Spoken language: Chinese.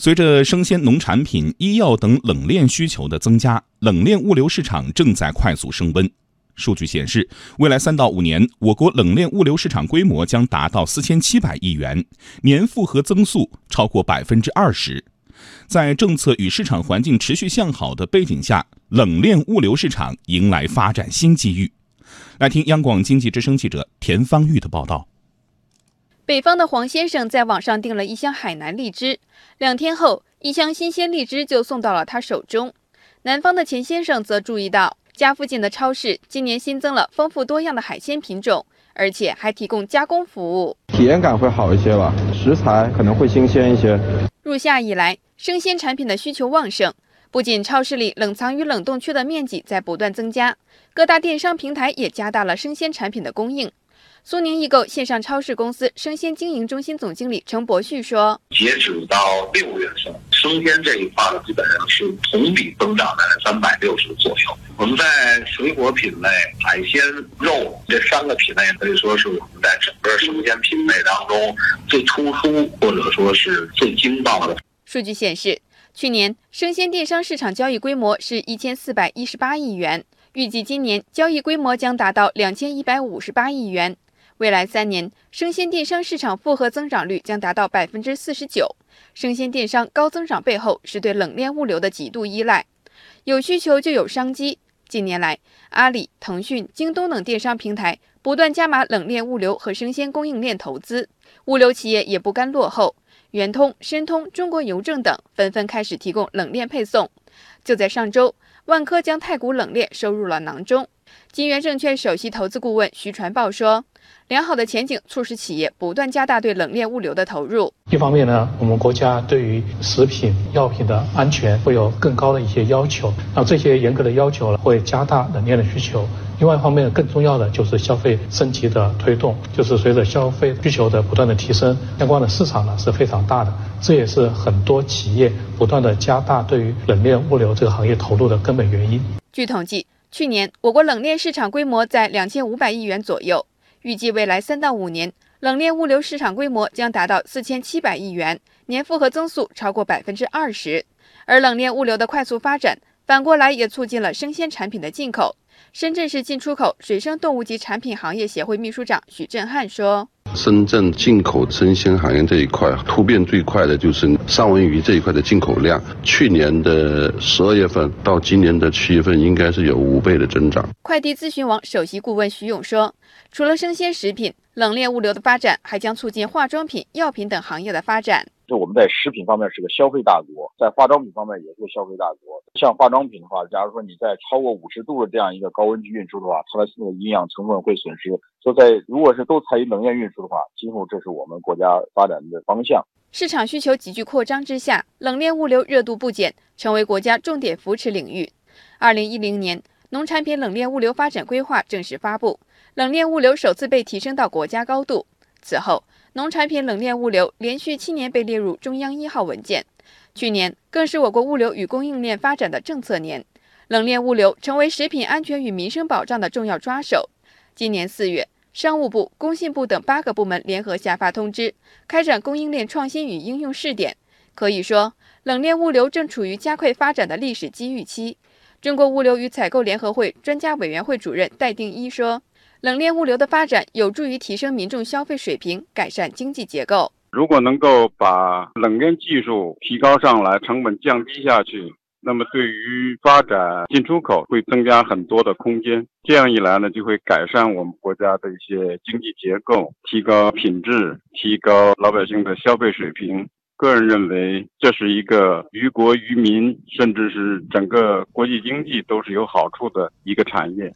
随着生鲜农产品、医药等冷链需求的增加，冷链物流市场正在快速升温。数据显示，未来三到五年，我国冷链物流市场规模将达到四千七百亿元，年复合增速超过百分之二十。在政策与市场环境持续向好的背景下，冷链物流市场迎来发展新机遇。来听央广经济之声记者田方玉的报道。北方的黄先生在网上订了一箱海南荔枝，两天后，一箱新鲜荔枝就送到了他手中。南方的钱先生则注意到，家附近的超市今年新增了丰富多样的海鲜品种，而且还提供加工服务，体验感会好一些吧，食材可能会新鲜一些。入夏以来，生鲜产品的需求旺盛，不仅超市里冷藏与冷冻区的面积在不断增加，各大电商平台也加大了生鲜产品的供应。苏宁易购线上超市公司生鲜经营中心总经理程博旭说：“截止到六月份，生鲜这一块呢，基本上是同比增长在三百六十左右。我们在水果品类、海鲜、肉这三个品类，可以说是我们在整个生鲜品类当中最突出或者说是最劲爆的。”数据显示，去年生鲜电商市场交易规模是一千四百一十八亿元，预计今年交易规模将达到两千一百五十八亿元。未来三年，生鲜电商市场复合增长率将达到百分之四十九。生鲜电商高增长背后是对冷链物流的极度依赖。有需求就有商机。近年来，阿里、腾讯、京东等电商平台不断加码冷链物流和生鲜供应链投资，物流企业也不甘落后。圆通、申通、中国邮政等纷纷开始提供冷链配送。就在上周，万科将太古冷链收入了囊中。金源证券首席投资顾问徐传报说。良好的前景促使企业不断加大对冷链物流的投入。一方面呢，我们国家对于食品药品的安全会有更高的一些要求，那这些严格的要求呢会加大冷链的需求。另外一方面，更重要的就是消费升级的推动，就是随着消费需求的不断的提升，相关的市场呢是非常大的。这也是很多企业不断的加大对于冷链物流这个行业投入的根本原因。据统计，去年我国冷链市场规模在两千五百亿元左右。预计未来三到五年，冷链物流市场规模将达到四千七百亿元，年复合增速超过百分之二十。而冷链物流的快速发展，反过来也促进了生鲜产品的进口。深圳市进出口水生动物及产品行业协会秘书长许振汉说。深圳进口生鲜行业这一块突变最快的就是三文鱼这一块的进口量，去年的十二月份到今年的七月份，应该是有五倍的增长。快递咨询网首席顾问徐勇说，除了生鲜食品，冷链物流的发展还将促进化妆品、药品等行业的发展。就我们在食品方面是个消费大国，在化妆品方面也是个消费大国。像化妆品的话，假如说你在超过五十度的这样一个高温去运输的话，它的那个营养成分会损失。所以在如果是都采用冷链运输的话，今后这是我们国家发展的方向。市场需求急剧扩张之下，冷链物流热度不减，成为国家重点扶持领域。二零一零年，农产品冷链物流发展规划正式发布，冷链物流首次被提升到国家高度。此后，农产品冷链物流连续七年被列入中央一号文件，去年更是我国物流与供应链发展的政策年，冷链物流成为食品安全与民生保障的重要抓手。今年四月，商务部、工信部等八个部门联合下发通知，开展供应链创新与应用试点。可以说，冷链物流正处于加快发展的历史机遇期。中国物流与采购联合会专家委员会主任戴定一说。冷链物流的发展有助于提升民众消费水平，改善经济结构。如果能够把冷链技术提高上来，成本降低下去，那么对于发展进出口会增加很多的空间。这样一来呢，就会改善我们国家的一些经济结构，提高品质，提高老百姓的消费水平。个人认为，这是一个于国于民，甚至是整个国际经济都是有好处的一个产业。